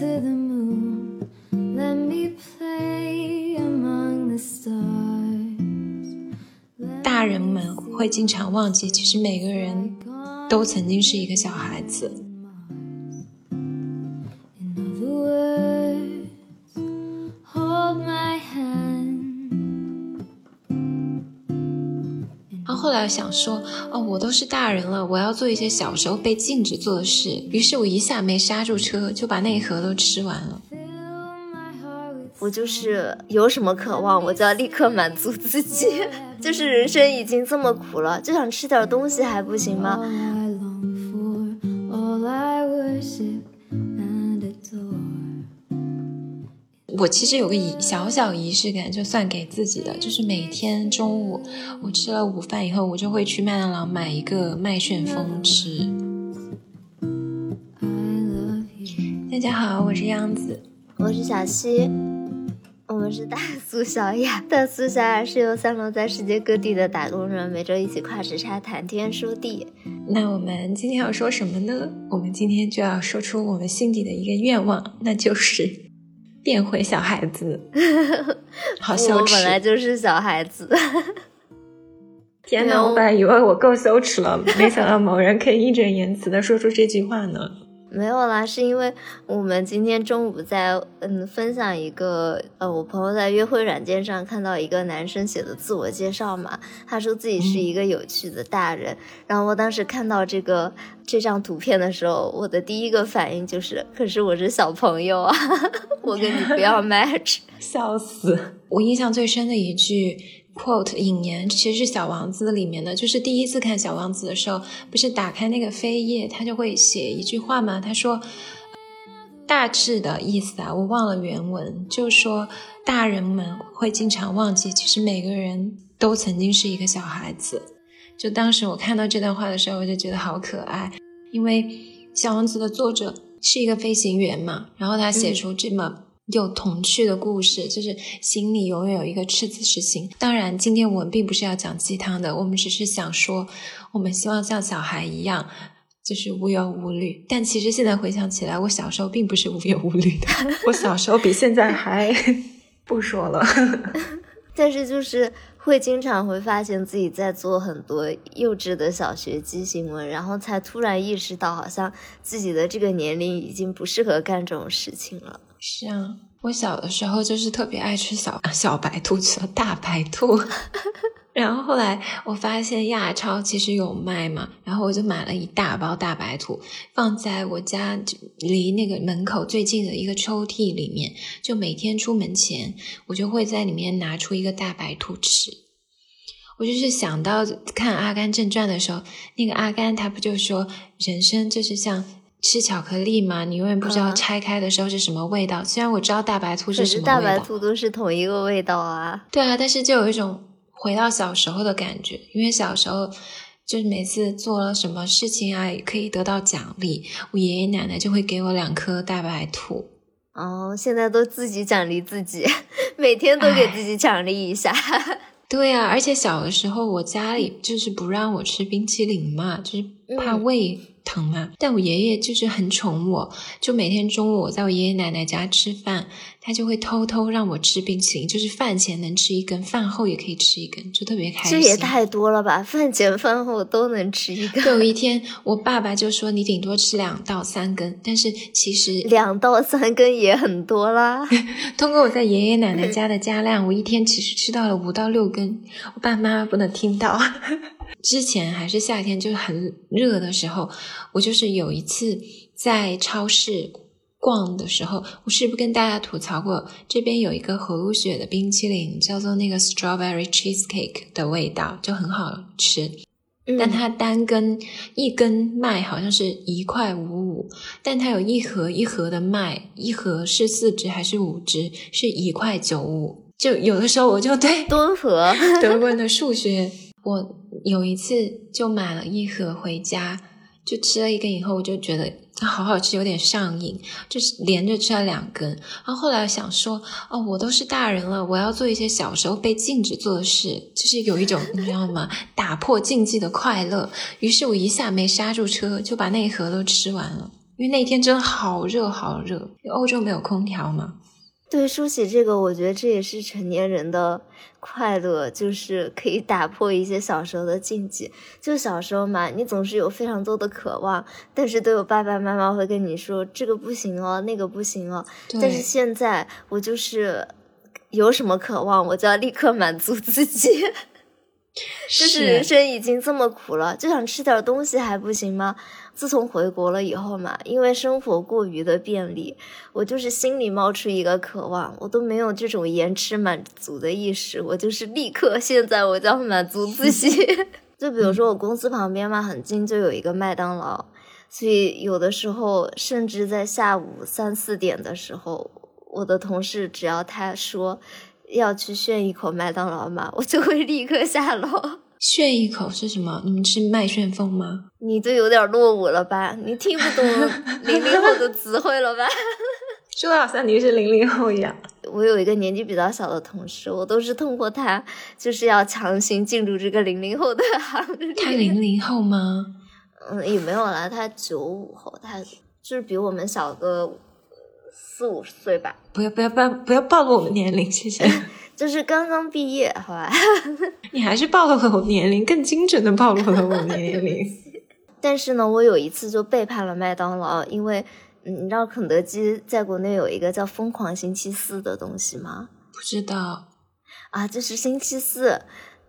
to the moon. Let me play among the stars. 大人们会经常忘记，其实每个人都曾经是一个小孩子。来想说，哦，我都是大人了，我要做一些小时候被禁止做的事。于是我一下没刹住车，就把那一盒都吃完了。我就是有什么渴望，我就要立刻满足自己。就是人生已经这么苦了，就想吃点东西还不行吗？我其实有个仪小小仪式感，就算给自己的，就是每天中午我吃了午饭以后，我就会去麦当劳买一个麦旋风吃。大家好，我是样子。我是小溪，我们是大苏小雅。大苏小雅是由散落在世界各地的打工人每周一起跨时差谈天说地。那我们今天要说什么呢？我们今天就要说出我们心底的一个愿望，那就是变回小孩子。好羞耻！我本来就是小孩子，天哪！我本来以为我够羞耻了，没想到某人可以义正言辞的说出这句话呢。没有啦，是因为我们今天中午在嗯分享一个呃，我朋友在约会软件上看到一个男生写的自我介绍嘛，他说自己是一个有趣的大人，然后我当时看到这个这张图片的时候，我的第一个反应就是，可是我是小朋友啊，我跟你不要 match。笑死！我印象最深的一句 quote 引言，其实是《小王子》里面的。就是第一次看《小王子》的时候，不是打开那个扉页，他就会写一句话吗？他说，大致的意思啊，我忘了原文，就说大人们会经常忘记，其实每个人都曾经是一个小孩子。就当时我看到这段话的时候，我就觉得好可爱，因为《小王子》的作者是一个飞行员嘛，然后他写出这么有童趣的故事，就是心里永远有一个赤子之心。当然，今天我们并不是要讲鸡汤的，我们只是想说，我们希望像小孩一样。就是无忧无虑，但其实现在回想起来，我小时候并不是无忧无虑的，我小时候比现在还 不说了。但是就是会经常会发现自己在做很多幼稚的小学鸡行为，然后才突然意识到，好像自己的这个年龄已经不适合干这种事情了。是啊，我小的时候就是特别爱吃小小白兔，吃大白兔。然后后来我发现亚超其实有卖嘛，然后我就买了一大包大白兔，放在我家离那个门口最近的一个抽屉里面，就每天出门前，我就会在里面拿出一个大白兔吃。我就是想到看《阿甘正传》的时候，那个阿甘他不就说人生就是像吃巧克力嘛？你永远不知道嗯拆开的时候是什么味道。虽然我知道大白兔是什么味道，大白兔都是同一个味道啊。对啊，但是就有一种回到小时候的感觉，因为小时候就是每次做了什么事情啊，也可以得到奖励，我爷爷奶奶就会给我两颗大白兔。哦，现在都自己奖励自己，每天都给自己奖励一下。对啊、而且小的时候我家里就是不让我吃冰淇淋嘛，就是怕嗯胃疼嘛。但我爷爷就是很宠我，就每天中午我在我爷爷奶奶家吃饭，他就会偷偷让我吃冰淇淋，就是饭前能吃一根，饭后也可以吃一根，就特别开心。这也太多了吧！饭前饭后都能吃一根，有一天，我爸爸就说你顶多吃两到三根，但是其实 两到三根也很多啦。通过我在爷爷奶奶家的加量，我一天其实吃到了五到六根，我爸妈不能听到。之前还是夏天，就是很热的时候，我就是有一次在超市逛的时候，我是不是跟大家吐槽过，这边有一个和路雪的冰淇淋，叫做那个 strawberry cheesecake 的味道，就很好吃。但嗯它单根一根卖好像是一块五五，但它有一盒一盒的卖，一盒是四只还是五只，是一块九五。就有的时候我就对多盒，德国人的数学，我有一次就买了一盒回家，就吃了一根以后，我就觉得它好好吃，有点上瘾，就是连着吃了两根。然后后来想说，哦，我都是大人了，我要做一些小时候被禁止做的事，就是有一种你知道吗？打破禁忌的快乐。于是我一下没刹住车，就把那一盒都吃完了。因为那天真的好热好热，因为欧洲没有空调嘛。对，说起这个，我觉得这也是成年人的快乐，就是可以打破一些小时候的禁忌。就小时候嘛，你总是有非常多的渴望，但是都有爸爸妈妈会跟你说这个不行哦，那个不行哦。但是现在我就是有什么渴望，我就要立刻满足自己。就是人生已经这么苦了，就想吃点东西还不行吗？自从回国了以后嘛，因为生活过于的便利，我就是心里冒出一个渴望，我都没有这种延迟满足的意识，我就是立刻现在我就要满足自己。就比如说我公司旁边嘛，很近就有一个麦当劳，所以有的时候甚至在下午三四点的时候，我的同事只要他说要去炫一口麦当劳嘛，我就会立刻下楼。炫一口是什么？你们是麦旋风吗？你都有点落伍了吧？你听不懂 零零后的词汇了吧？说的好像你是零零后一样。我有一个年纪比较小的同事，我都是通过他，就是要强行进入这个零零后的行列。他零零后吗？嗯，也没有啦，他九五后，他就是比我们小个四五岁吧，不要不要不要不要暴露我们年龄，谢谢。就是刚刚毕业，好吧？你还是暴露了我年龄，更精准的暴露了我年龄。但是呢，我有一次就背叛了麦当劳，因为嗯你知道肯德基在国内有一个叫“疯狂星期四”的东西吗？不知道啊，就是星期四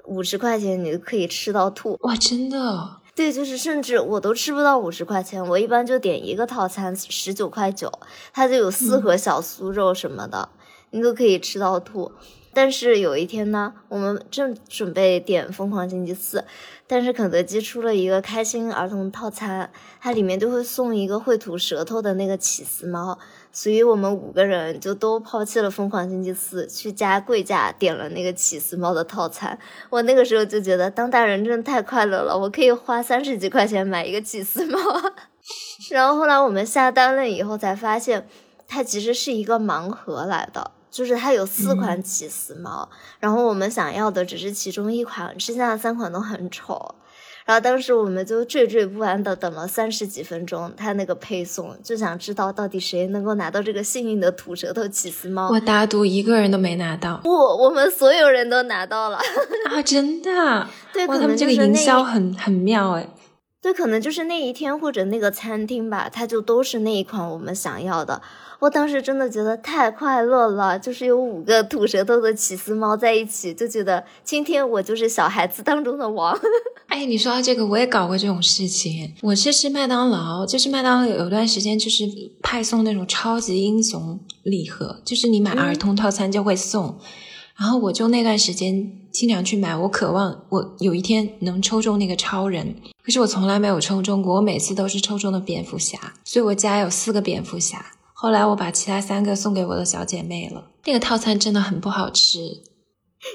五十块钱你就可以吃到吐。哇，真的哦对，就是甚至我都吃不到五十块钱，我一般就点一个套餐十九块九，它就有四盒小酥肉什么的，你都可以吃到吐。但是有一天呢，我们正准备点疯狂星期四，但是肯德基出了一个开心儿童套餐，它里面就会送一个会吐舌头的那个起司猫，所以我们五个人就都抛弃了疯狂星期四，去加贵价点了那个起司猫的套餐。我那个时候就觉得当大人真的太快乐了，我可以花三十几块钱买一个起司猫。然后后来我们下单了以后才发现，它其实是一个盲盒来的。就是它有四款起司猫，然后我们想要的只是其中一款，剩下的三款都很丑。然后当时我们就惴惴不安的等了三十几分钟，他那个配送，就想知道到底谁能够拿到这个幸运的吐舌头起司猫。我打赌一个人都没拿到。不，我们所有人都拿到了。啊，真的？对，哇，可他们这个营能就是那一销很很妙哎。对，可能就是那一天或者那个餐厅吧，它就都是那一款我们想要的。我当时真的觉得太快乐了，就是有五个吐舌头的起司猫在一起，就觉得今天我就是小孩子当中的王。哎，你说到这个，我也搞过这种事情。我是吃麦当劳，就是麦当劳有段时间就是派送那种超级英雄礼盒，就是你买儿童套餐就会送。然后我就那段时间经常去买，我渴望我有一天能抽中那个超人，可是我从来没有抽中过，我每次都是抽中的蝙蝠侠，所以我家有四个蝙蝠侠。后来我把其他三个送给我的小姐妹了，那个套餐真的很不好吃。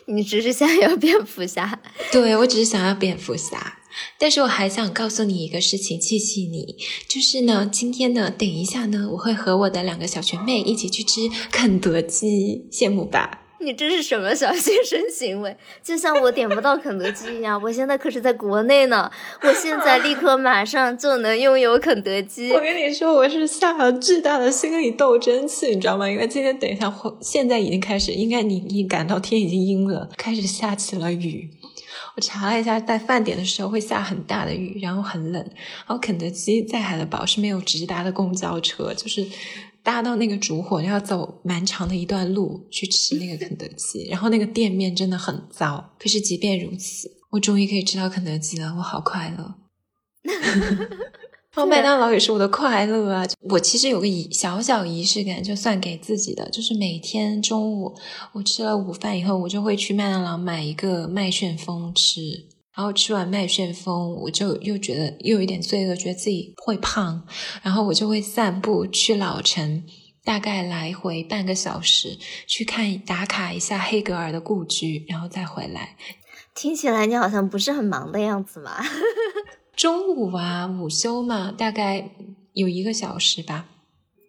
你只是想要蝙蝠侠，对我只是想要蝙蝠侠，但是我还想告诉你一个事情，气气你，就是呢，今天呢，等一下呢，我会和我的两个小学妹一起去吃肯德基，羡慕吧？你这是什么小学生行为？就像我点不到肯德基一样，我现在可是在国内呢，我现在立刻马上就能拥有肯德基我。跟你说，我是下了巨大的心理斗争气，你知道吗？因为今天等一下，现在已经开始，应该你你感到天已经阴了，开始下起了雨。我查了一下，在饭点的时候会下很大的雨，然后很冷。然后肯德基在海德堡是没有直达的公交车，就是搭到那个烛火要走蛮长的一段路去吃那个肯德基。然后那个店面真的很糟，可是即便如此，我终于可以吃到肯德基了，我好快乐。然后麦当劳也是我的快乐啊！我其实有个仪小小仪式感，就算给自己的，就是每天中午我吃了午饭以后，我就会去麦当劳买一个麦旋风吃。然后吃完麦旋风，我就又觉得又有一点罪恶，觉得自己会胖，然后我就会散步去老城，大概来回半个小时，去看打卡一下黑格尔的故居，然后再回来。听起来你好像不是很忙的样子嘛。中午啊，午休嘛，大概有一个小时吧。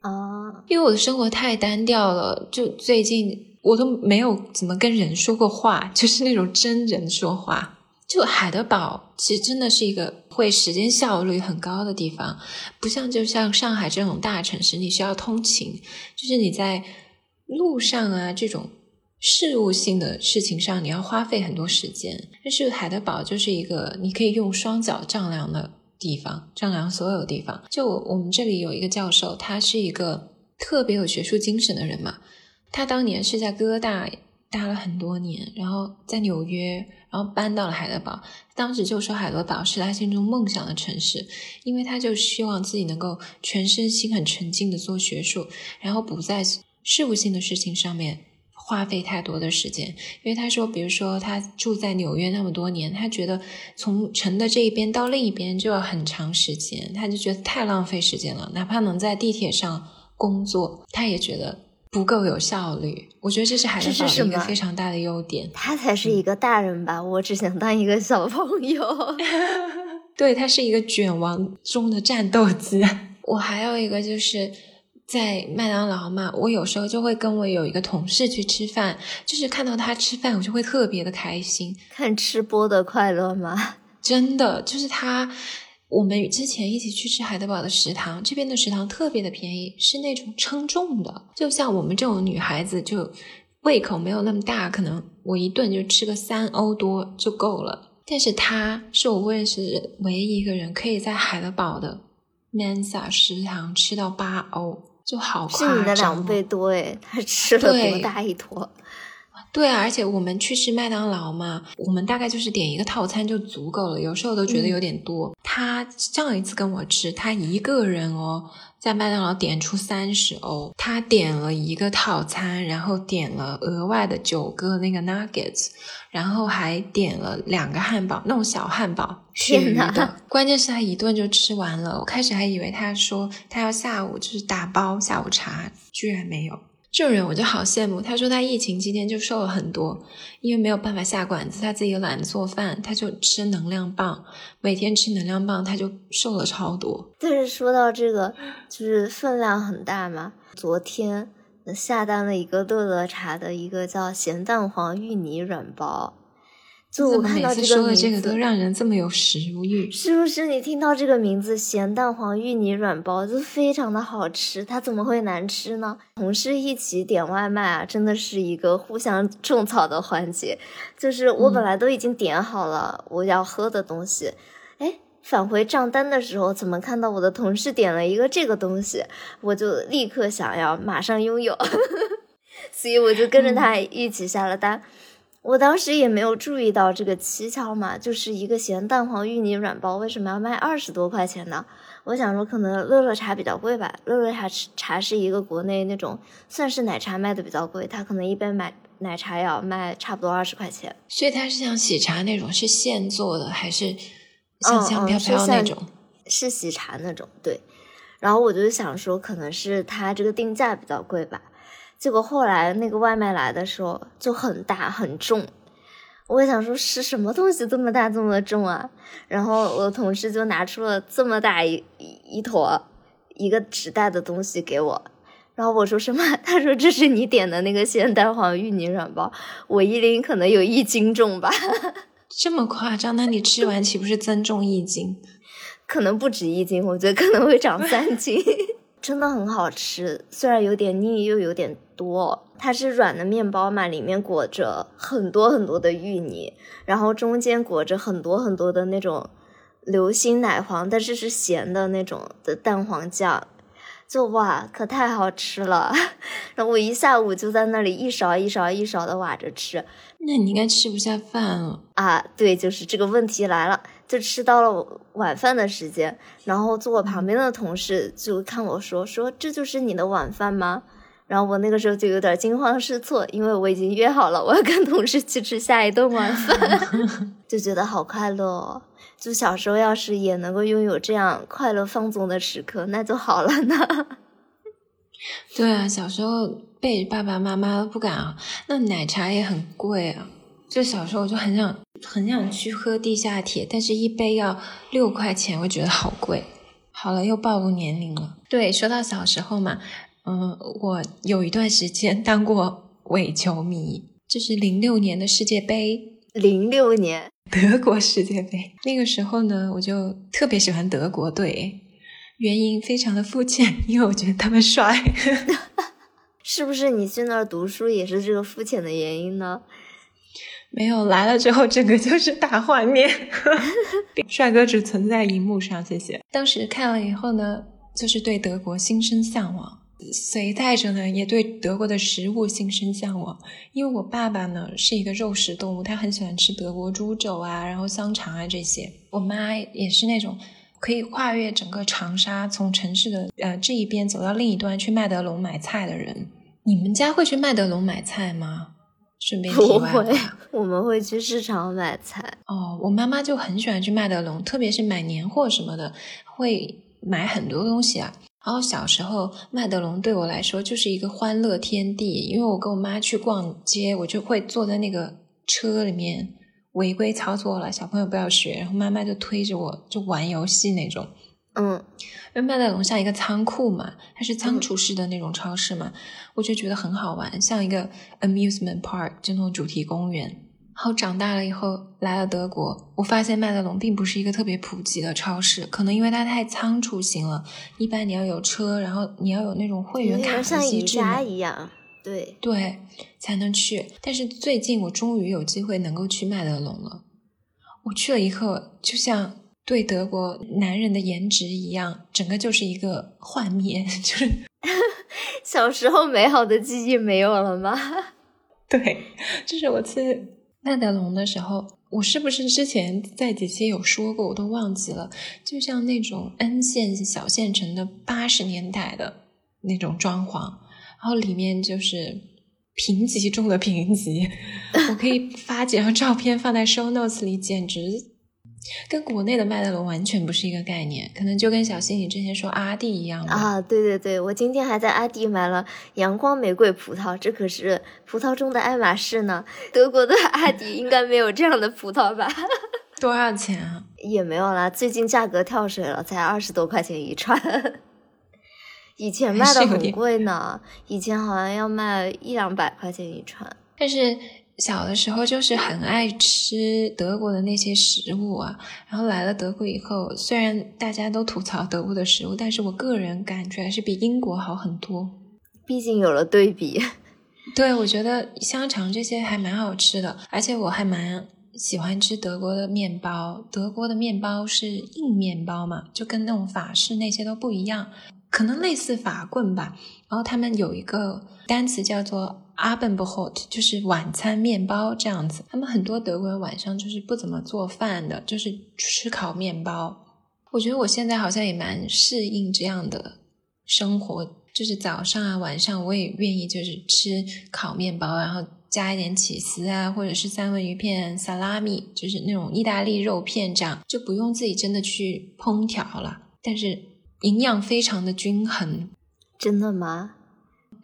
啊，因为我的生活太单调了，就最近我都没有怎么跟人说过话，就是那种真人说话。就海德堡其实真的是一个会时间效率很高的地方，不像就像上海这种大城市，你需要通勤，就是你在路上啊这种事务性的事情上，你要花费很多时间。但是海德堡就是一个你可以用双脚丈量的地方，丈量所有地方。就我们这里有一个教授，他是一个特别有学术精神的人嘛，他当年是在哥大待了很多年，然后在纽约。然后搬到了海德堡，当时就说海德堡是他心中梦想的城市，因为他就希望自己能够全身心很沉浸的做学术，然后不在事务性的事情上面花费太多的时间。因为他说，比如说他住在纽约那么多年，他觉得从城的这一边到另一边就要很长时间，他就觉得太浪费时间了。哪怕能在地铁上工作，他也觉得。不够有效率，我觉得这是海德堡的一个非常大的优点。他才是一个大人吧，我只想当一个小朋友。对他是一个卷王中的战斗机。我还有一个就是在麦当劳嘛，我有时候就会跟我有一个同事去吃饭，就是看到他吃饭，我就会特别的开心。看吃播的快乐吗？真的，就是他。我们之前一起去吃海德堡的食堂，这边的食堂特别的便宜，是那种称重的。就像我们这种女孩子，就胃口没有那么大，可能我一顿就吃个三欧多就够了。但是他是我认识唯一一个人可以在海德堡的 Mensa 食堂吃到八欧，就好夸张。是你的两倍多诶，他吃了多大一坨？对啊，而且我们去吃麦当劳嘛，我们大概就是点一个套餐就足够了，有时候都觉得有点多。他上一次跟我吃，他一个人哦，在麦当劳点出三十欧，他点了一个套餐，然后点了额外的九个那个 nuggets，然后还点了两个汉堡，那种小汉堡，鳕鱼的。关键是他一顿就吃完了，我开始还以为他说他要下午就是打包下午茶，居然没有。这种人我就好羡慕。他说他疫情期间就瘦了很多，因为没有办法下馆子，他自己又懒得做饭，他就吃能量棒，每天吃能量棒，他就瘦了超多。但是说到这个，就是分量很大嘛。昨天下单了一个乐乐茶的一个叫咸蛋黄芋泥软包。就我看到这个说的这个，都让人这么有食欲，是不是？你听到这个名字“咸蛋黄芋泥软包”就非常的好吃，它怎么会难吃呢？同事一起点外卖啊，真的是一个互相种草的环节。就是我本来都已经点好了我要喝的东西，哎，返回账单的时候，怎么看到我的同事点了一个这个东西，我就立刻想要马上拥有，所以我就跟着他一起下了单。我当时也没有注意到这个蹊跷嘛，就是一个咸蛋黄芋泥软包为什么要卖二十多块钱呢？我想说可能乐乐茶比较贵吧，乐乐茶茶是一个国内那种算是奶茶卖的比较贵，它可能一杯买奶茶要卖差不多二十块钱。所以它是像喜茶那种是现做的，还是像香飘飘那种？是喜茶那种，对。然后我就想说，可能是它这个定价比较贵吧。结果后来那个外卖来的时候就很大很重，我想说是什么东西这么大这么重啊？然后我同事就拿出了这么大一一坨一个纸袋的东西给我，然后我说什么？他说这是你点的那个咸蛋黄芋泥软包，我一拎可能有一斤重吧。这么夸张？那你吃完岂不是增重一斤？可能不止一斤，我觉得可能会长三斤。真的很好吃，虽然有点腻，又有点多。它是软的面包嘛，里面裹着很多很多的芋泥，然后中间裹着很多很多的那种流心奶黄，但是是咸的那种的蛋黄酱，就哇，可太好吃了。然后我一下午就在那里一勺一勺一勺的挖着吃。那你应该吃不下饭了啊？对，就是这个问题来了。就吃到了晚饭的时间，然后坐我旁边的同事就看我说说这就是你的晚饭吗？然后我那个时候就有点惊慌失措，因为我已经约好了我要跟同事去吃下一顿晚饭，就觉得好快乐。哦。就小时候要是也能够拥有这样快乐放纵的时刻，那就好了呢。对啊，小时候被爸爸妈妈都不敢啊，那奶茶也很贵啊。就小时候我就很想很想去喝地下铁，但是一杯要六块钱，我觉得好贵。好了，又暴露年龄了。对，说到小时候嘛，嗯，我有一段时间当过伪球迷，就是零六年的世界杯，零六年，德国世界杯那个时候呢，我就特别喜欢德国队，原因非常的肤浅，因为我觉得他们帅。是不是你去那儿读书也是这个肤浅的原因呢？没有来了之后，整个就是大画面，帅哥只存在荧幕上。谢谢。当时看了以后呢，就是对德国心生向往，随带着呢也对德国的食物心生向往。因为我爸爸呢是一个肉食动物，他很喜欢吃德国猪肘啊，然后香肠啊这些。我妈也是那种可以跨越整个长沙，从城市的呃这一边走到另一端去麦德龙买菜的人。你们家会去麦德龙买菜吗？顺便不会，我们会去市场买菜。哦，我妈妈就很喜欢去麦德龙，特别是买年货什么的，会买很多东西啊。然后小时候，麦德龙对我来说就是一个欢乐天地，因为我跟我妈去逛街，我就会坐在那个车里面违规操作了，小朋友不要学。然后妈妈就推着我就玩游戏那种。嗯，因为麦德龙像一个仓库嘛，它是仓储式的那种超市嘛，我就觉得很好玩，像一个 amusement park 就那种主题公园。然后长大了以后来了德国，我发现麦德龙并不是一个特别普及的超市，可能因为它太仓促型了，一般你要有车，然后你要有那种会员卡像机制一样，对对才能去。但是最近我终于有机会能够去麦德龙了，我去了以后就像。对德国男人的颜值一样，整个就是一个幻灭，就是小时候美好的记忆没有了吗？对，这是我去麦德龙的时候，我是不是之前在几期有说过，我都忘记了。就像那种 N 县小县城的八十年代的那种装潢，然后里面就是贫瘠中的贫瘠，我可以发几张照片放在 show notes 里，简直。跟国内的麦德龙完全不是一个概念，可能就跟小新你之前说阿弟一样啊！对对对，我今天还在阿弟买了阳光玫瑰葡萄，这可是葡萄中的爱马仕呢。德国的 阿迪应该没有这样的葡萄吧？多少钱啊？也没有啦，最近价格跳水了，才二十多块钱一串，以前卖的很贵呢，以前好像要卖一两百块钱一串，但是。小的时候就是很爱吃德国的那些食物啊，然后来了德国以后，虽然大家都吐槽德国的食物，但是我个人感觉还是比英国好很多。毕竟有了对比。对，我觉得香肠这些还蛮好吃的，而且我还蛮喜欢吃德国的面包。德国的面包是硬面包嘛，就跟那种法式那些都不一样，可能类似法棍吧。然后他们有一个单词叫做。Abendbrot 就是晚餐面包这样子，他们很多德国人晚上就是不怎么做饭的，就是吃烤面包。我觉得我现在好像也蛮适应这样的生活，就是早上啊晚上我也愿意就是吃烤面包，然后加一点起司啊，或者是三文鱼片、萨拉米，就是那种意大利肉片，这样就不用自己真的去烹调了，但是营养非常的均衡。真的吗？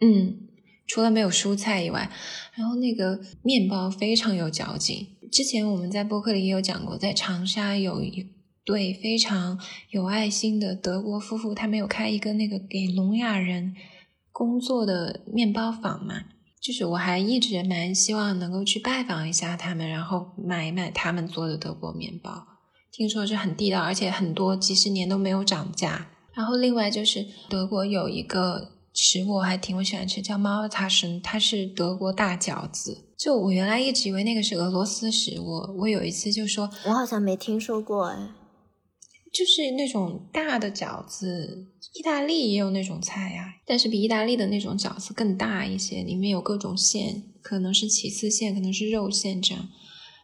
嗯。除了没有蔬菜以外，然后那个面包非常有嚼劲。之前我们在播客里也有讲过，在长沙有一对非常有爱心的德国夫妇，他们有开一个那个给聋哑人工作的面包坊嘛。就是我还一直蛮希望能够去拜访一下他们，然后买一买他们做的德国面包。听说是很地道，而且很多几十年都没有涨价。然后另外就是德国有一个。食物我还挺喜欢吃，叫猫塔什，它是德国大饺子。就我原来一直以为那个是俄罗斯食物，我有一次就说，我好像没听说过哎。就是那种大的饺子，意大利也有那种菜呀，但是比意大利的那种饺子更大一些，里面有各种馅，可能是起司馅，可能是肉馅这样。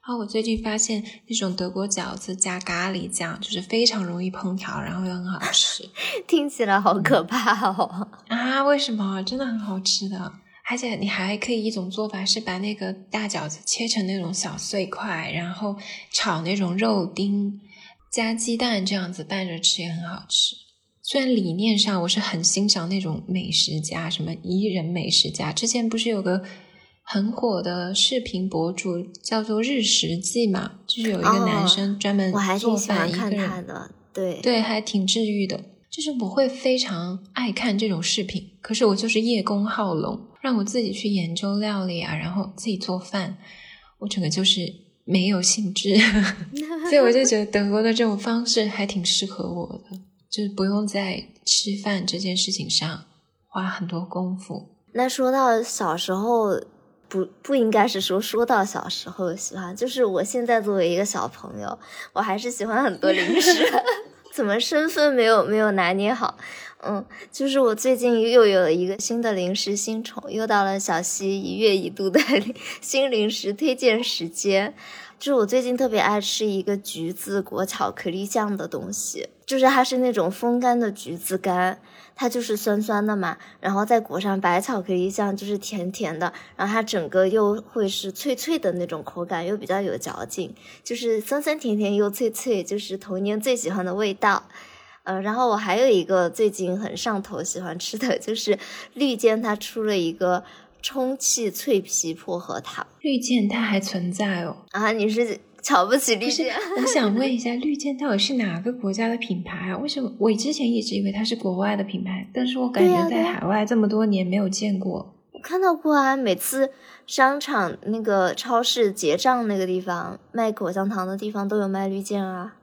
然后我最近发现那种德国饺子加咖喱酱，就是非常容易烹调，然后又很好吃。听起来好可怕哦！啊，为什么？真的很好吃的，而且你还可以一种做法是把那个大饺子切成那种小碎块，然后炒那种肉丁，加鸡蛋这样子拌着吃也很好吃。虽然理念上我是很欣赏那种美食家，什么伊人美食家，之前不是有个。很火的视频博主叫做日食记嘛，就是有一个男生专门做饭，一个人，对对，还挺治愈的。就是我会非常爱看这种视频，可是我就是叶公好龙，让我自己去研究料理啊，然后自己做饭，我整个就是没有兴致，所以我就觉得德国的这种方式还挺适合我的，就是不用在吃饭这件事情上花很多功夫。那说到小时候，不不应该是说说到小时候喜欢，就是我现在作为一个小朋友，我还是喜欢很多零食，怎么身份没有没有拿捏好？嗯，就是我最近又有了一个新的零食新宠，又到了小溪一月一度的 新零食推荐时间。就是我最近特别爱吃一个橘子裹巧克力酱的东西，就是它是那种风干的橘子干，它就是酸酸的嘛，然后再裹上白巧克力酱，就是甜甜的，然后它整个又会是脆脆的那种口感，又比较有嚼劲，就是酸酸甜甜又脆脆，就是童年最喜欢的味道。呃，然后我还有一个最近很上头喜欢吃的就是绿箭，它出了一个充气脆皮薄荷糖。绿箭它还存在哦？啊，你是瞧不起绿箭？我想问一下，绿箭到底是哪个国家的品牌啊？为什么我之前一直以为它是国外的品牌，但是我感觉在海外这么多年没有见过。我看到过啊，每次商场那个超市结账那个地方卖口香糖的地方都有卖绿箭啊。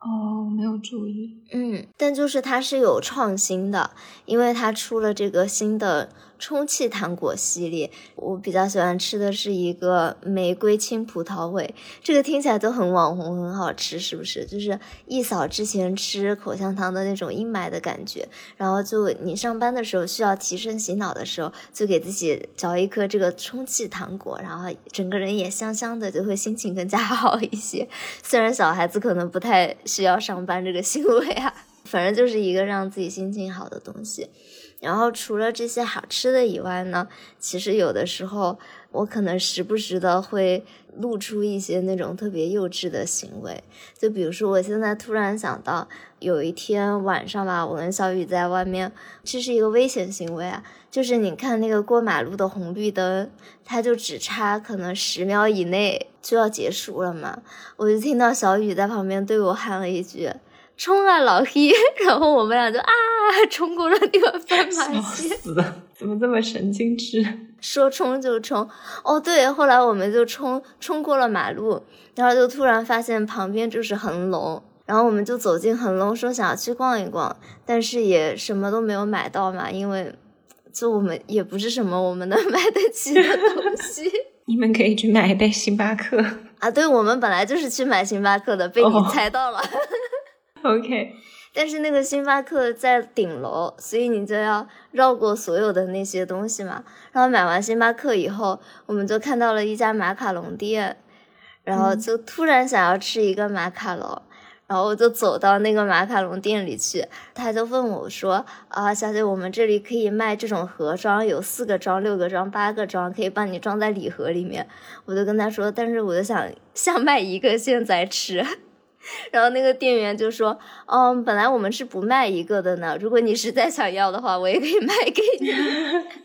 哦，没有注意。嗯，但就是它是有创新的，因为它出了这个新的充气糖果系列。我比较喜欢吃的是一个玫瑰青葡萄味，这个听起来都很网红，很好吃，是不是？就是一扫之前吃口香糖的那种阴霾的感觉。然后就你上班的时候需要提神醒脑的时候，就给自己嚼一颗这个充气糖果，然后整个人也香香的，就会心情更加 好一些。虽然小孩子可能不太。需要上班这个行为啊，反正就是一个让自己心情好的东西。然后除了这些好吃的以外呢，其实有的时候我可能时不时的会露出一些那种特别幼稚的行为。就比如说，我现在突然想到，有一天晚上吧，我跟小雨在外面，这是一个危险行为啊，就是你看那个过马路的红绿灯，它就只差可能十秒以内就要结束了嘛，我就听到小雨在旁边对我喊了一句。冲啊，老黑！然后我们俩就啊，冲过了那个斑马线。死怎么这么神经质？说冲就冲。哦，对，后来我们就冲冲过了马路，然后就突然发现旁边就是恒隆，然后我们就走进恒隆，说想要去逛一逛，但是也什么都没有买到嘛，因为就我们也不是什么我们能买得起的东西。你们可以去买一杯星巴克啊！对，我们本来就是去买星巴克的，被你猜到了。OK，但是那个星巴克在顶楼，所以你就要绕过所有的那些东西嘛。然后买完星巴克以后，我们就看到了一家马卡龙店，然后就突然想要吃一个马卡龙，然后我就走到那个马卡龙店里去，他就问我说：“啊，小姐，我们这里可以卖这种盒装，有四个装、六个装、八个装，可以帮你装在礼盒里面。”我就跟他说：“但是我就想想买一个现在吃。”然后那个店员就说：“嗯，本来我们是不卖一个的呢。如果你实在想要的话，我也可以卖给你。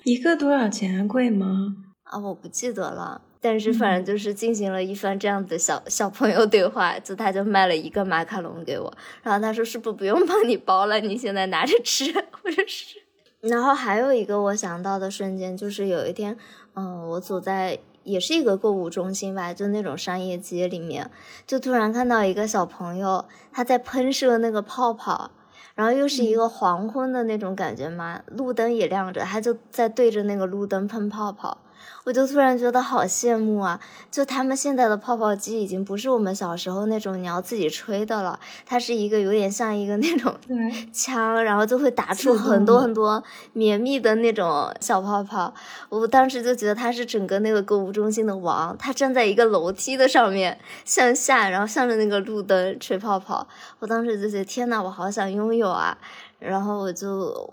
一个多少钱？贵吗？啊，我不记得了。但是反正就是进行了一番这样的小小朋友对话，就他就卖了一个马卡龙给我。然后他说：是不是不用帮你包了？你现在拿着吃，或者是……然后还有一个我想到的瞬间，就是有一天，嗯，我走在。”也是一个购物中心吧，就那种商业街里面，就突然看到一个小朋友他在喷射那个泡泡，然后又是一个黄昏的那种感觉嘛，路灯也亮着，他就在对着那个路灯喷泡泡。我就突然觉得好羡慕啊！就他们现在的泡泡机已经不是我们小时候那种你要自己吹的了，它是一个有点像一个那种 枪，然后就会打出很多很多绵密的那种小泡泡。我当时就觉得他是整个那个购物中心的王，他站在一个楼梯的上面向下，然后向着那个路灯吹泡泡。我当时就觉得天呐，我好想拥有啊！然后我就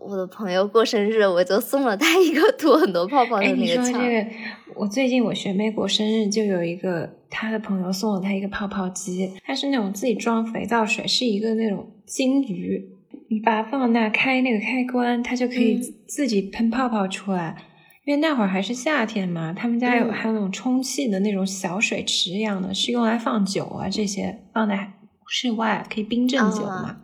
我的朋友过生日，我就送了他一个吐很多泡泡的那个你说这个，我最近我学妹过生日，就有一个她的朋友送了她一个泡泡机，它是那种自己装肥皂水，是一个那种金鱼，你把它放那开那个开关，它就可以自己喷泡泡出来。因为那会儿还是夏天嘛，他们家有还有那种充气的那种小水池一样的，是用来放酒啊这些，放在室外可以冰镇酒嘛。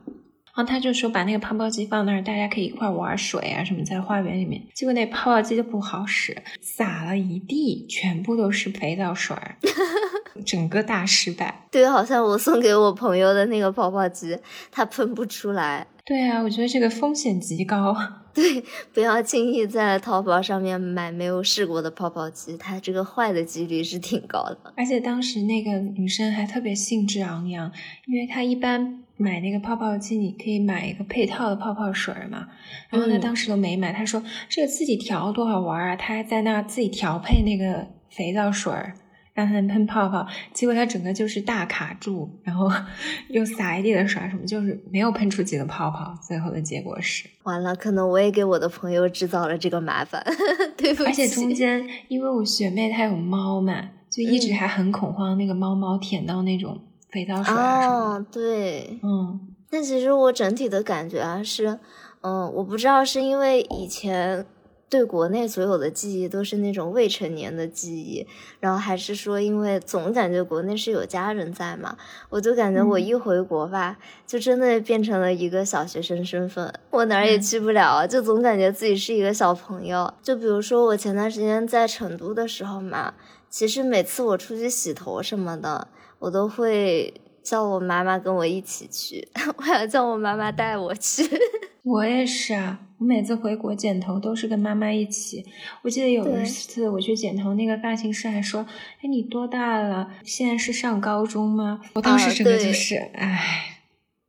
然后他就说把那个泡泡机放那儿，大家可以一块玩水啊什么，在花园里面。结果那泡泡机就不好使，洒了一地，全部都是肥皂水儿。整个大失败。对，好像我送给我朋友的那个泡泡机，它喷不出来。对啊，我觉得这个风险极高。对，不要轻易在淘宝上面买没有试过的泡泡机，它这个坏的几率是挺高的。而且当时那个女生还特别兴致昂扬，因为她一般买那个泡泡机，你可以买一个配套的泡泡水嘛。然后她当时都没买，她说这个自己调多好玩啊，她还在那自己调配那个肥皂水儿。让它能喷泡泡，结果它整个就是大卡住，然后 又撒一地的水什么，就是没有喷出几个泡泡。最后的结果是完了，可能我也给我的朋友制造了这个麻烦，对不起。而且中间因为我学妹她有猫嘛，就一直还很恐慌，那个猫猫舔到那种肥皂水啊什么。哦，对，嗯。但其实我整体的感觉啊是，嗯，我不知道是因为以前。对国内所有的记忆都是那种未成年的记忆，然后还是说，因为总感觉国内是有家人在嘛，我就感觉我一回国吧，就真的变成了一个小学生身份，我哪儿也去不了，就总感觉自己是一个小朋友。就比如说我前段时间在成都的时候嘛，其实每次我出去洗头什么的，我都会叫我妈妈跟我一起去，我要叫我妈妈带我去。我也是啊，我每次回国剪头都是跟妈妈一起。我记得有一次我去剪头，那个发型师还说：“哎，你多大了？现在是上高中吗？”我当时整个就是，唉，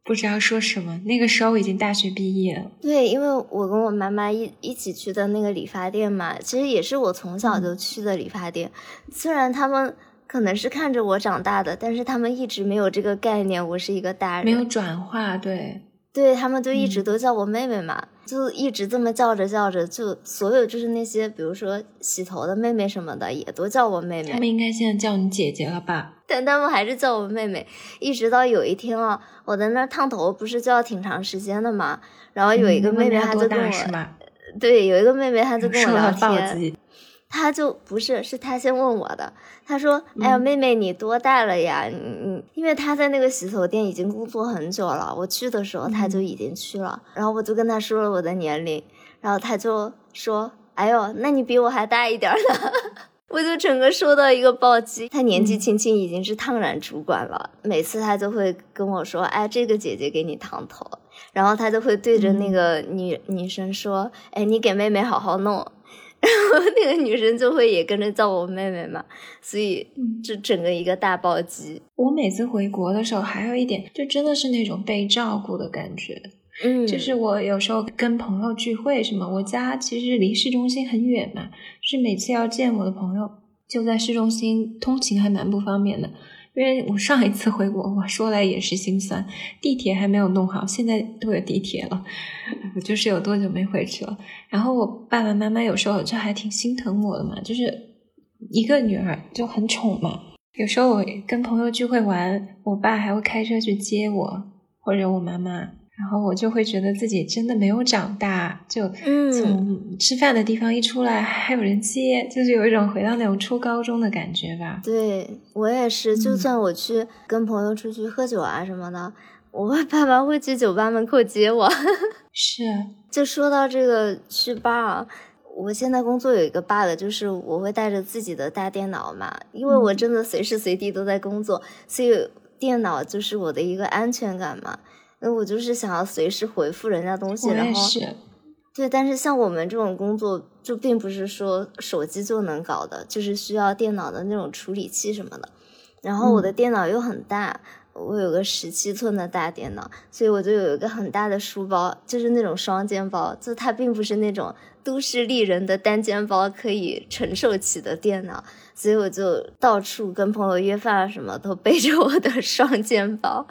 不知道说什么。那个时候我已经大学毕业了。对，因为我跟我妈妈一一起去的那个理发店嘛，其实也是我从小就去的理发店。虽然他们可能是看着我长大的，但是他们一直没有这个概念，我是一个大人，没有转化，对。对他们就一直都叫我妹妹嘛，就一直这么叫着叫着，就所有就是那些比如说洗头的妹妹什么的，也都叫我妹妹。他们应该现在叫你姐姐了吧？但他们还是叫我妹妹，一直到有一天啊，我在那儿烫头不是就要挺长时间的嘛，然后有一个妹妹她就跟我，对，有一个妹妹她就跟我聊天。他就不是，是他先问我的。他说：“哎呀，妹妹，你多大了呀？你你，因为他在那个洗头店已经工作很久了。我去的时候他就已经去了。然后我就跟他说了我的年龄，然后他就说：‘哎呦，那你比我还大一点呢。’我就整个受到一个暴击。他年纪轻轻已经是烫染主管了，每次他就会跟我说：‘哎，这个姐姐给你烫头。’然后他就会对着那个女女生说：‘哎，你给妹妹好好弄。’”然 后那个女生就会也跟着叫我妹妹嘛，所以就整个一个大暴击。我每次回国的时候，还有一点，就真的是那种被照顾的感觉。嗯，就是我有时候跟朋友聚会什么，我家其实离市中心很远嘛，就是每次要见我的朋友，就在市中心，通勤还蛮不方便的。因为我上一次回国，我说来也是心酸，地铁还没有弄好，现在都有地铁了，我就是有多久没回去了。然后我爸爸妈妈有时候就还挺心疼我的嘛，就是一个女儿就很宠嘛。有时候我跟朋友聚会玩，我爸还会开车去接我，或者我妈妈。然后我就会觉得自己真的没有长大，就从吃饭的地方一出来还有人接，就是有一种回到那种初高中的感觉吧。对我也是，就算我去跟朋友出去喝酒啊什么的，我爸爸会去酒吧门口接我。是，就说到这个去吧，我现在工作有一个 bug，就是我会带着自己的大电脑嘛，因为我真的随时随地都在工作，所以电脑就是我的一个安全感嘛。那我就是想要随时回复人家东西，然后对，但是像我们这种工作，就并不是说手机就能搞的，就是需要电脑的那种处理器什么的。然后我的电脑又很大，我有个十七寸的大电脑，所以我就有一个很大的书包，就是那种双肩包，就它并不是那种都市丽人的单肩包可以承受起的电脑，所以我就到处跟朋友约饭什么都背着我的双肩包。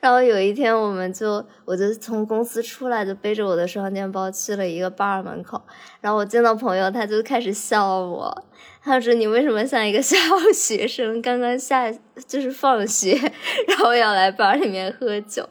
然后有一天，我们就我就从公司出来，就背着我的双肩包去了一个 bar 门口。然后我见到朋友，他就开始笑我。他说：“你为什么像一个 小学生，刚刚下就是放学，然后要来 bar 里面喝酒？”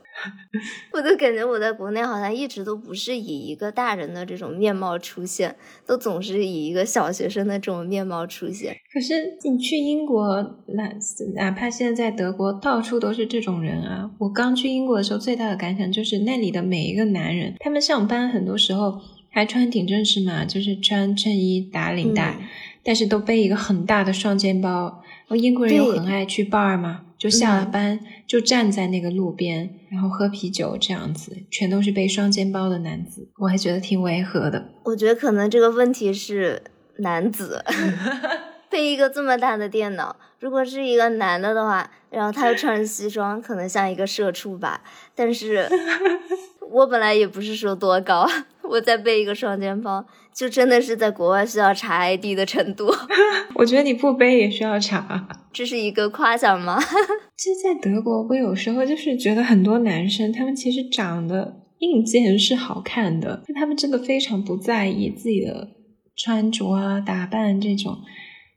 我都感觉我在国内好像一直都不是以一个大人的这种面貌出现，都总是以一个小学生的这种面貌出现。可是你去英国，哪哪怕现在在德国，到处都是这种人啊！我刚去英国的时候，最大的感想就是那里的每一个男人，他们上班很多时候还穿挺正式嘛，就是穿衬衣打领带。但是都背一个很大的双肩包。然后英国人又很爱去 bar 嘛，就下了班就站在那个路边，然后喝啤酒这样子，全都是背双肩包的男子，我还觉得挺违和的。我觉得可能这个问题是男子 背一个这么大的电脑，如果是一个男的的话，然后他又穿着西装，可能像一个社畜吧。但是 我本来也不是说多高，我再背一个双肩包。就真的是在国外需要查 ID 的程度，我觉得你不背也需要查，这是一个夸奖吗？其实，在德国，我有时候就是觉得很多男生，他们其实长得硬件是好看的，但他们真的非常不在意自己的穿着啊、打扮这种。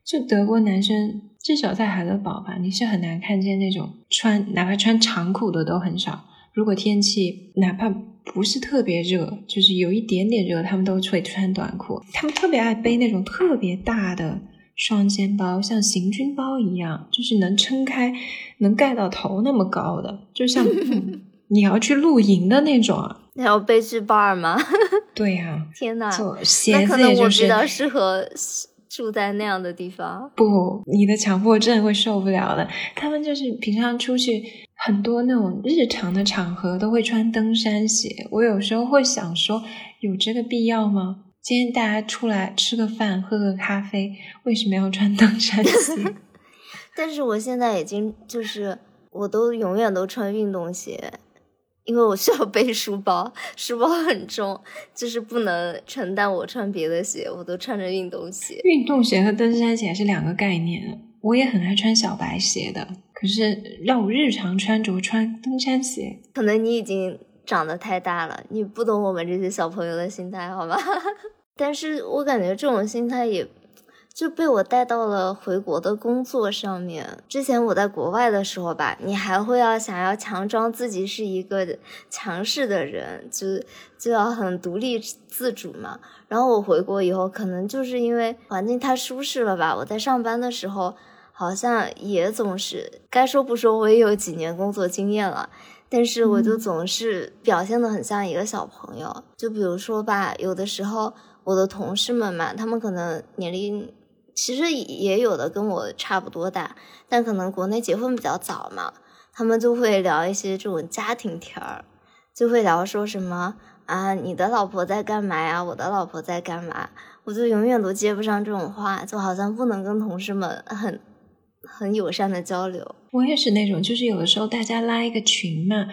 就德国男生，至少在海德堡吧，你是很难看见那种穿，哪怕穿长裤的都很少。如果天气哪怕。不是特别热，就是有一点点热，他们都会穿短裤。他们特别爱背那种特别大的双肩包，像行军包一样，就是能撑开、能盖到头那么高的，就像 你要去露营的那种啊。你要背去 bar 吗？对呀。天呐，鞋子也就是比较适合住在那样的地方。不，你的强迫症会受不了的。他们就是平常出去。很多那种日常的场合都会穿登山鞋，我有时候会想说，有这个必要吗？今天大家出来吃个饭、喝个咖啡，为什么要穿登山鞋？但是我现在已经就是，我都永远都穿运动鞋，因为我需要背书包，书包很重，就是不能承担我穿别的鞋，我都穿着运动鞋。运动鞋和登山鞋是两个概念，我也很爱穿小白鞋的。可是让我日常穿着穿登山鞋，可能你已经长得太大了，你不懂我们这些小朋友的心态，好吧？但是我感觉这种心态也就被我带到了回国的工作上面。之前我在国外的时候吧，你还会要想要强装自己是一个强势的人，就就要很独立自主嘛。然后我回国以后，可能就是因为环境太舒适了吧，我在上班的时候。好像也总是该说不说，我也有几年工作经验了，但是我就总是表现的很像一个小朋友。就比如说吧，有的时候我的同事们嘛，他们可能年龄其实也有的跟我差不多大，但可能国内结婚比较早嘛，他们就会聊一些这种家庭天儿，就会聊说什么啊，你的老婆在干嘛呀？我的老婆在干嘛？我就永远都接不上这种话，就好像不能跟同事们很。很友善的交流，我也是那种，就是有的时候大家拉一个群嘛，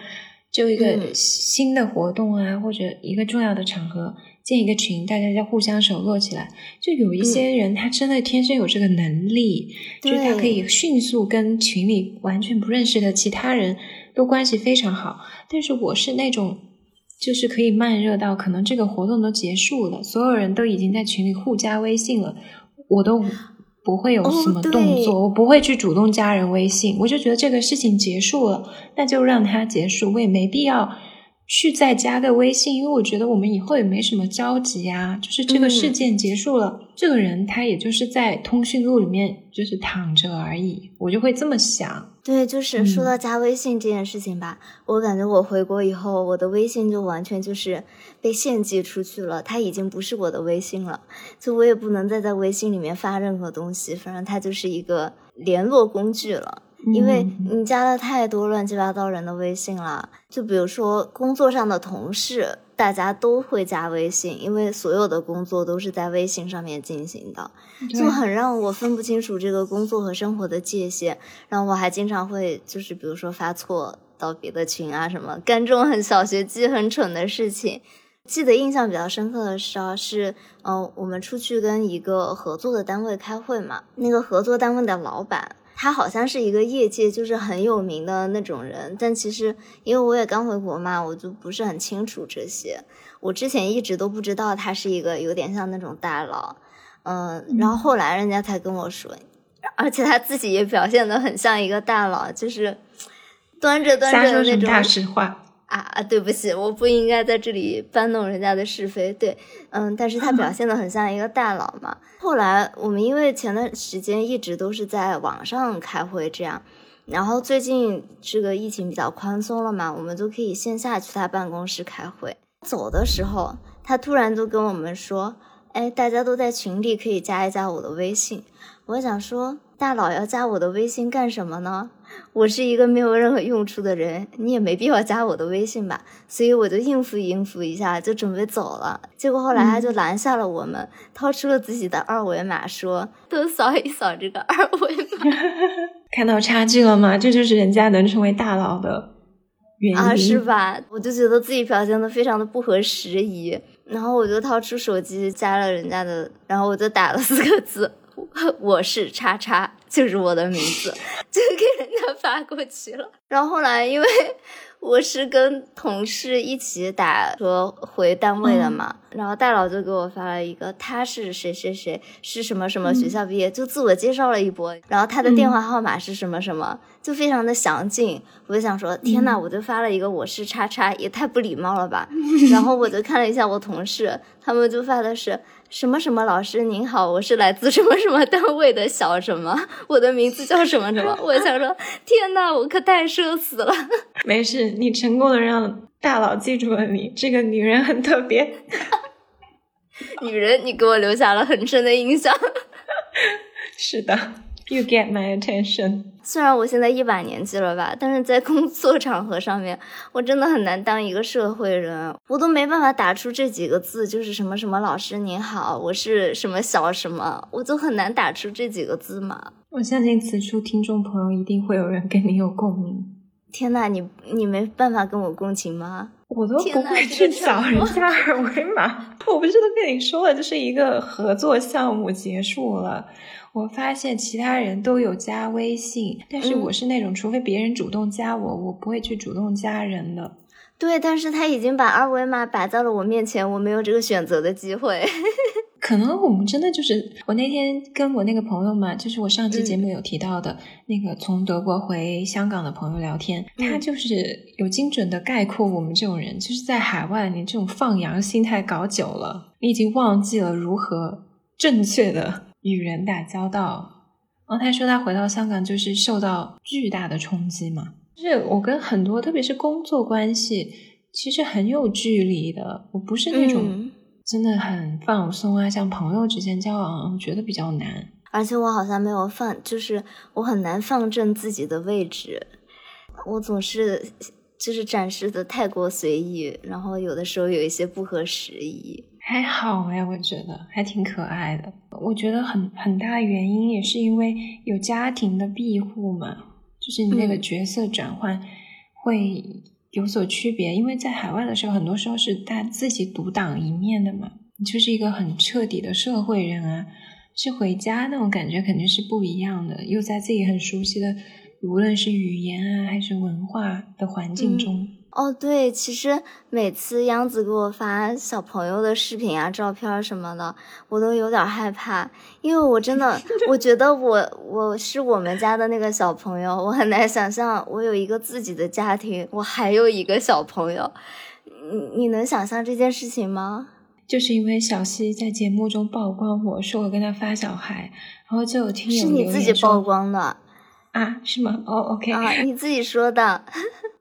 就一个新的活动啊，或者一个重要的场合，建一个群，大家要互相手络起来。就有一些人，他真的天生有这个能力，就是他可以迅速跟群里完全不认识的其他人都关系非常好。但是我是那种，就是可以慢热到可能这个活动都结束了，所有人都已经在群里互加微信了，我都。不会有什么动作，我不会去主动加人微信，我就觉得这个事情结束了，那就让它结束，我也没必要去再加个微信，因为我觉得我们以后也没什么交集啊，就是这个事件结束了，这个人他也就是在通讯录里面就是躺着而已，我就会这么想。对，就是说到加微信这件事情吧，我感觉我回国以后，我的微信就完全就是被献祭出去了，它已经不是我的微信了，就我也不能再在微信里面发任何东西，反正它就是一个联络工具了。因为你加了太多乱七八糟人的微信了，就比如说工作上的同事，大家都会加微信，因为所有的工作都是在微信上面进行的，就很让我分不清楚这个工作和生活的界限。然后我还经常会就是比如说发错到别的群啊什么，干这种很小学鸡很蠢的事情。记得印象比较深刻的是啊，是嗯，我们出去跟一个合作的单位开会嘛，那个合作单位的老板。他好像是一个业界就是很有名的那种人，但其实因为我也刚回国嘛，我就不是很清楚这些。我之前一直都不知道他是一个有点像那种大佬，嗯，然后后来人家才跟我说，而且他自己也表现的很像一个大佬，就是端着端着那种大实话。啊啊！对不起，我不应该在这里搬弄人家的是非。对，嗯，但是他表现的很像一个大佬嘛。后来我们因为前段时间一直都是在网上开会这样，然后最近这个疫情比较宽松了嘛，我们就可以线下去他办公室开会。走的时候，他突然就跟我们说：“哎，大家都在群里，可以加一加我的微信。我想说，大佬要加我的微信干什么呢？我是一个没有任何用处的人，你也没必要加我的微信吧。所以我就应付应付一下，就准备走了。结果后来他就拦下了我们，掏出了自己的二维码，说：“都扫一扫这个二维码。”看到差距了吗？这就是人家能成为大佬的原因啊，是吧？我就觉得自己表现的非常的不合时宜，然后我就掏出手机加了人家的，然后我就打了四个字：“我是叉叉”，就是我的名字，就给人家发过去了。然后后来因为。我是跟同事一起打车回单位的嘛，然后大佬就给我发了一个，他是谁谁谁，是什么什么学校毕业，就自我介绍了一波，然后他的电话号码是什么什么，就非常的详尽。我就想说，天呐，我就发了一个我是叉叉，也太不礼貌了吧。然后我就看了一下我同事，他们就发的是。什么什么老师您好，我是来自什么什么单位的小什么，我的名字叫什么什么。我想说，天呐，我可太社死了。没事，你成功的让大佬记住了你，这个女人很特别。女人，你给我留下了很深的印象。是的。You get my attention。虽然我现在一把年纪了吧，但是在工作场合上面，我真的很难当一个社会人，我都没办法打出这几个字，就是什么什么老师您好，我是什么小什么，我就很难打出这几个字嘛。我相信此处听众朋友一定会有人跟你有共鸣。天呐，你你没办法跟我共情吗？我都不会去扫人家二维码，我不是都跟你说了，就是一个合作项目结束了。我发现其他人都有加微信，但是我是那种除非别人主动加我，我不会去主动加人的。对，但是他已经把二维码摆在了我面前，我没有这个选择的机会。可能我们真的就是我那天跟我那个朋友嘛，就是我上期节目有提到的那个从德国回香港的朋友聊天，他就是有精准的概括我们这种人，就是在海外，你这种放羊心态搞久了，你已经忘记了如何正确的。与人打交道，然后他说他回到香港就是受到巨大的冲击嘛，就是我跟很多特别是工作关系其实很有距离的，我不是那种真的很放松啊，像朋友之间交往，我觉得比较难，而且我好像没有放，就是我很难放正自己的位置，我总是就是展示的太过随意，然后有的时候有一些不合时宜。还好哎，我觉得还挺可爱的。我觉得很很大原因也是因为有家庭的庇护嘛，就是你那个角色转换会有所区别。因为在海外的时候，很多时候是他自己独当一面的嘛，你就是一个很彻底的社会人啊。是回家那种感觉肯定是不一样的，又在自己很熟悉的，无论是语言啊还是文化的环境中。哦，对，其实每次央子给我发小朋友的视频啊、照片什么的，我都有点害怕，因为我真的，我觉得我我是我们家的那个小朋友，我很难想象我有一个自己的家庭，我还有一个小朋友，你你能想象这件事情吗？就是因为小溪在节目中曝光我说我跟他发小孩，然后就有听友是你自己曝光的啊？是吗？哦，OK 啊，你自己说的。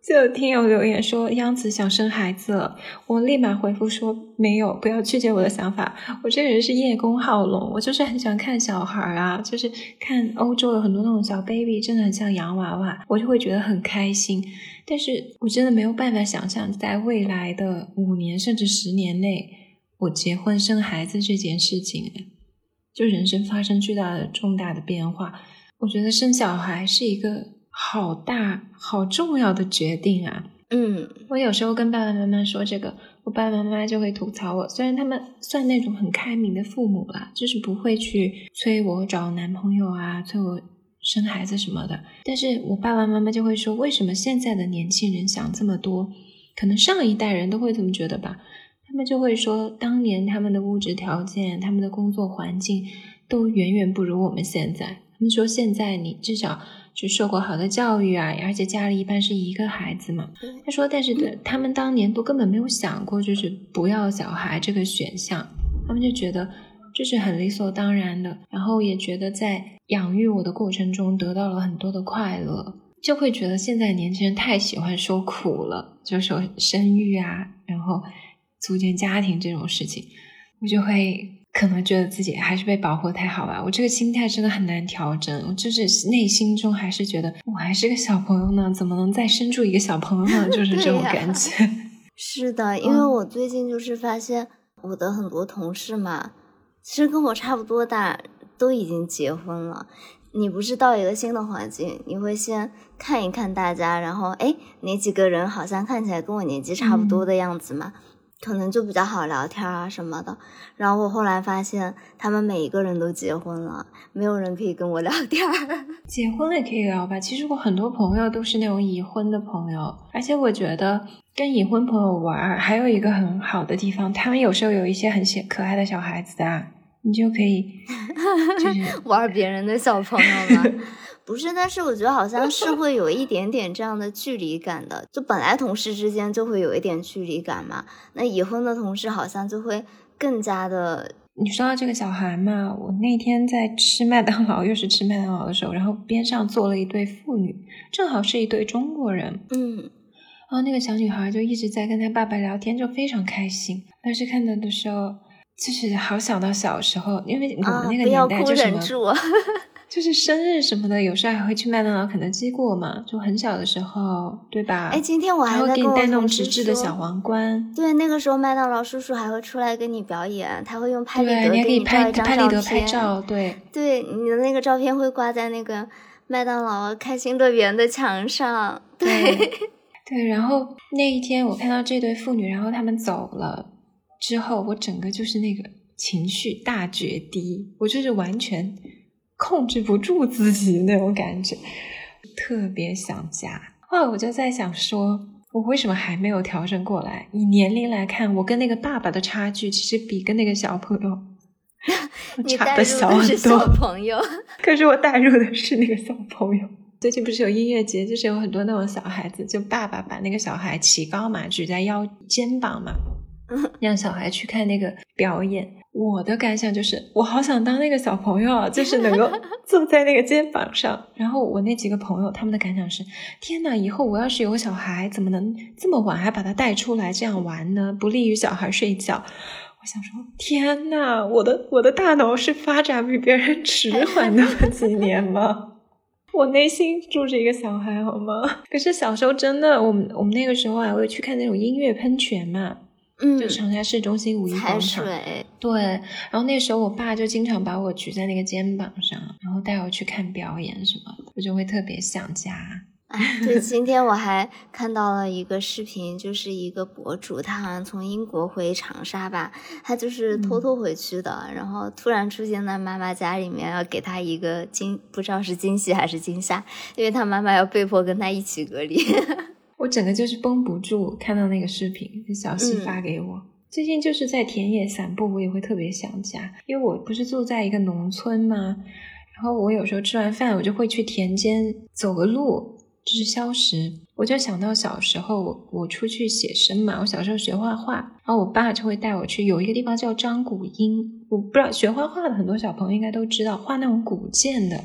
就有听友留言说央子想生孩子了，我立马回复说没有，不要拒绝我的想法。我这个人是叶公好龙，我就是很喜欢看小孩啊，就是看欧洲的很多那种小 baby，真的很像洋娃娃，我就会觉得很开心。但是我真的没有办法想象，在未来的五年甚至十年内，我结婚生孩子这件事情，就人生发生巨大的重大的变化。我觉得生小孩是一个。好大好重要的决定啊！嗯，我有时候跟爸爸妈妈说这个，我爸爸妈妈就会吐槽我。虽然他们算那种很开明的父母了，就是不会去催我找男朋友啊，催我生孩子什么的。但是我爸爸妈妈就会说，为什么现在的年轻人想这么多？可能上一代人都会这么觉得吧。他们就会说，当年他们的物质条件、他们的工作环境都远远不如我们现在。他们说，现在你至少。就受过好的教育啊，而且家里一般是一个孩子嘛。他说，但是他们当年都根本没有想过，就是不要小孩这个选项。他们就觉得这是很理所当然的，然后也觉得在养育我的过程中得到了很多的快乐，就会觉得现在年轻人太喜欢说苦了，就说生育啊，然后组建家庭这种事情，我就会可能觉得自己还是被保护太好吧。我这个心态真的很难调整，我就是内心中还是觉得我还是个小朋友呢，怎么能再生出一个小朋友呢？就是这种感觉。是的，因为我最近就是发现我的很多同事嘛，其实跟我差不多大，都已经结婚了。你不是到一个新的环境，你会先看一看大家，然后哎，哪几个人好像看起来跟我年纪差不多的样子嘛，可能就比较好聊天啊什么的。然后我后来发现，他们每一个人都结婚了，没有人可以跟我聊天。结婚了也可以聊吧？其实我很多朋友都是那种已婚的朋友，而且我觉得跟已婚朋友玩还有一个很好的地方，他们有时候有一些很小可爱的小孩子啊。你就可以 就是玩别人的小朋友吗？不是，但是我觉得好像是会有一点点这样的距离感的。就本来同事之间就会有一点距离感嘛，那已婚的同事好像就会更加的。你说到这个小孩嘛，我那天在吃麦当劳，又是吃麦当劳的时候，然后边上坐了一对父女，正好是一对中国人。嗯，然后那个小女孩就一直在跟她爸爸聊天，就非常开心。但是看到的时候。就是好想到小时候，因为我们那个年代就什么，就是生日什么的，有时候还会去麦当劳、肯德基过嘛。就很小的时候，对吧？哎，今天我还会给你带那种纸质的小皇冠。对，那个时候麦当劳叔叔还会出来跟你表演，他会用拍立得给你拍一张照。对，对，你的那个照片会挂在那个麦当劳开心乐园的墙上。对，对。然后那一天我看到这对父女，然后他们走了。之后，我整个就是那个情绪大决堤，我就是完全控制不住自己那种感觉，特别想家。后来我就在想，说我为什么还没有调整过来？以年龄来看，我跟那个爸爸的差距，其实比跟那个小朋友 差的小很多。小朋友，可是我带入的是那个小朋友。最近不是有音乐节，就是有很多那种小孩子，就爸爸把那个小孩骑高嘛，举在腰肩膀嘛。让小孩去看那个表演，我的感想就是，我好想当那个小朋友，就是能够 坐在那个肩膀上。然后我那几个朋友，他们的感想是：天呐，以后我要是有个小孩，怎么能这么晚还把他带出来这样玩呢？不利于小孩睡觉。我想说，天呐，我的我的大脑是发展比别人迟缓那么几年吗？我内心住着一个小孩，好吗？可是小时候真的，我们我们那个时候还会去看那种音乐喷泉嘛。嗯，就长沙市中心五一广场，对。然后那时候我爸就经常把我举在那个肩膀上，然后带我去看表演什么的，我就会特别想家。对，今天我还看到了一个视频，就是一个博主，他好像从英国回长沙吧，他就是偷偷回去的，然后突然出现在妈妈家里面，要给他一个惊，不知道是惊喜还是惊吓，因为他妈妈要被迫跟他一起隔离。我整个就是绷不住，看到那个视频，小西发给我。最近就是在田野散步，我也会特别想家，因为我不是住在一个农村吗？然后我有时候吃完饭，我就会去田间走个路，就是消食。我就想到小时候，我我出去写生嘛，我小时候学画画，然后我爸就会带我去，有一个地方叫张古英，我不知道学画画的很多小朋友应该都知道，画那种古建的。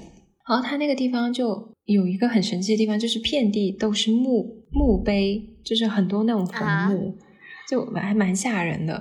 然后他那个地方就有一个很神奇的地方，就是遍地都是墓墓碑，就是很多那种坟墓，就还蛮吓人的。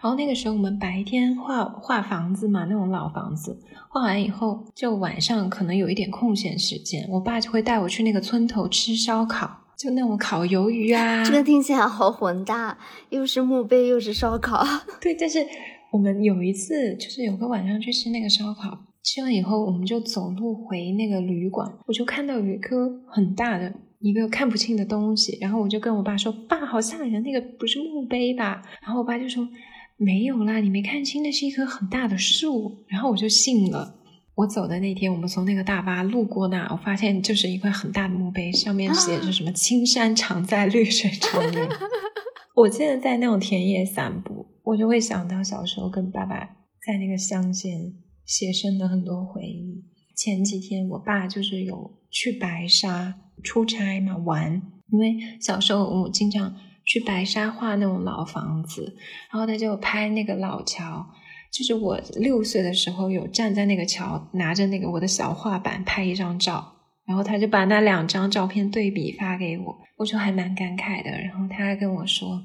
然后那个时候我们白天画画房子嘛，那种老房子，画完以后就晚上可能有一点空闲时间，我爸就会带我去那个村头吃烧烤，就那种烤鱿鱼啊。这个听起来好混搭，又是墓碑又是烧烤。对，但是我们有一次就是有个晚上去吃那个烧烤。吃完以后，我们就走路回那个旅馆，我就看到有一颗很大的一个看不清的东西，然后我就跟我爸说：“爸，好吓人，那个不是墓碑吧？”然后我爸就说：“没有啦，你没看清，那是一棵很大的树。”然后我就信了。我走的那天，我们从那个大巴路过那，我发现就是一块很大的墓碑，上面写着什么 “青山常在绿水长流 ”。我现在在那种田野散步，我就会想到小时候跟爸爸在那个乡间。写生的很多回忆。前几天我爸就是有去白沙出差嘛玩，因为小时候我经常去白沙画那种老房子，然后他就拍那个老桥。就是我六岁的时候有站在那个桥，拿着那个我的小画板拍一张照，然后他就把那两张照片对比发给我，我就还蛮感慨的。然后他还跟我说，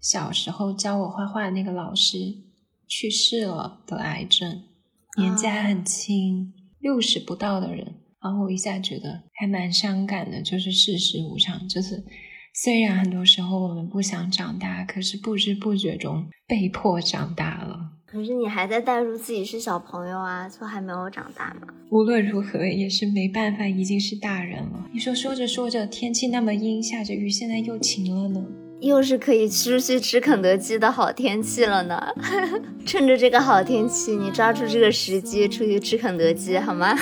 小时候教我画画的那个老师。去世了，得癌症，年纪还很轻，六十不到的人。然后我一下觉得还蛮伤感的，就是世事无常，就是虽然很多时候我们不想长大，可是不知不觉中被迫长大了。可是你还在带入自己是小朋友啊，就还没有长大嘛。无论如何也是没办法，已经是大人了。你说说着说着，天气那么阴，下着雨，现在又晴了呢。又是可以出去吃肯德基的好天气了呢，趁着这个好天气，你抓住这个时机出去吃肯德基好吗？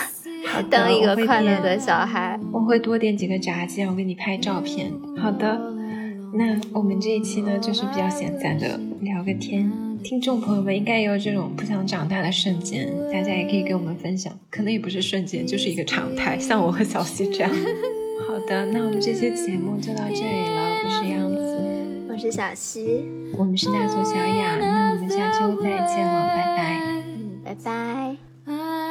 当一个快乐的小孩。我会多点几个炸鸡，我给你拍照片。好的，那我们这一期呢，就是比较闲散的聊个天。听众朋友们应该也有这种不想长大的瞬间，大家也可以跟我们分享。可能也不是瞬间，就是一个常态。像我和小溪这样。好的，那我们这期节目就到这里了。我是杨子。我是小溪。我们是大佐小雅。那我们下周再见了，拜拜。拜拜。拜拜。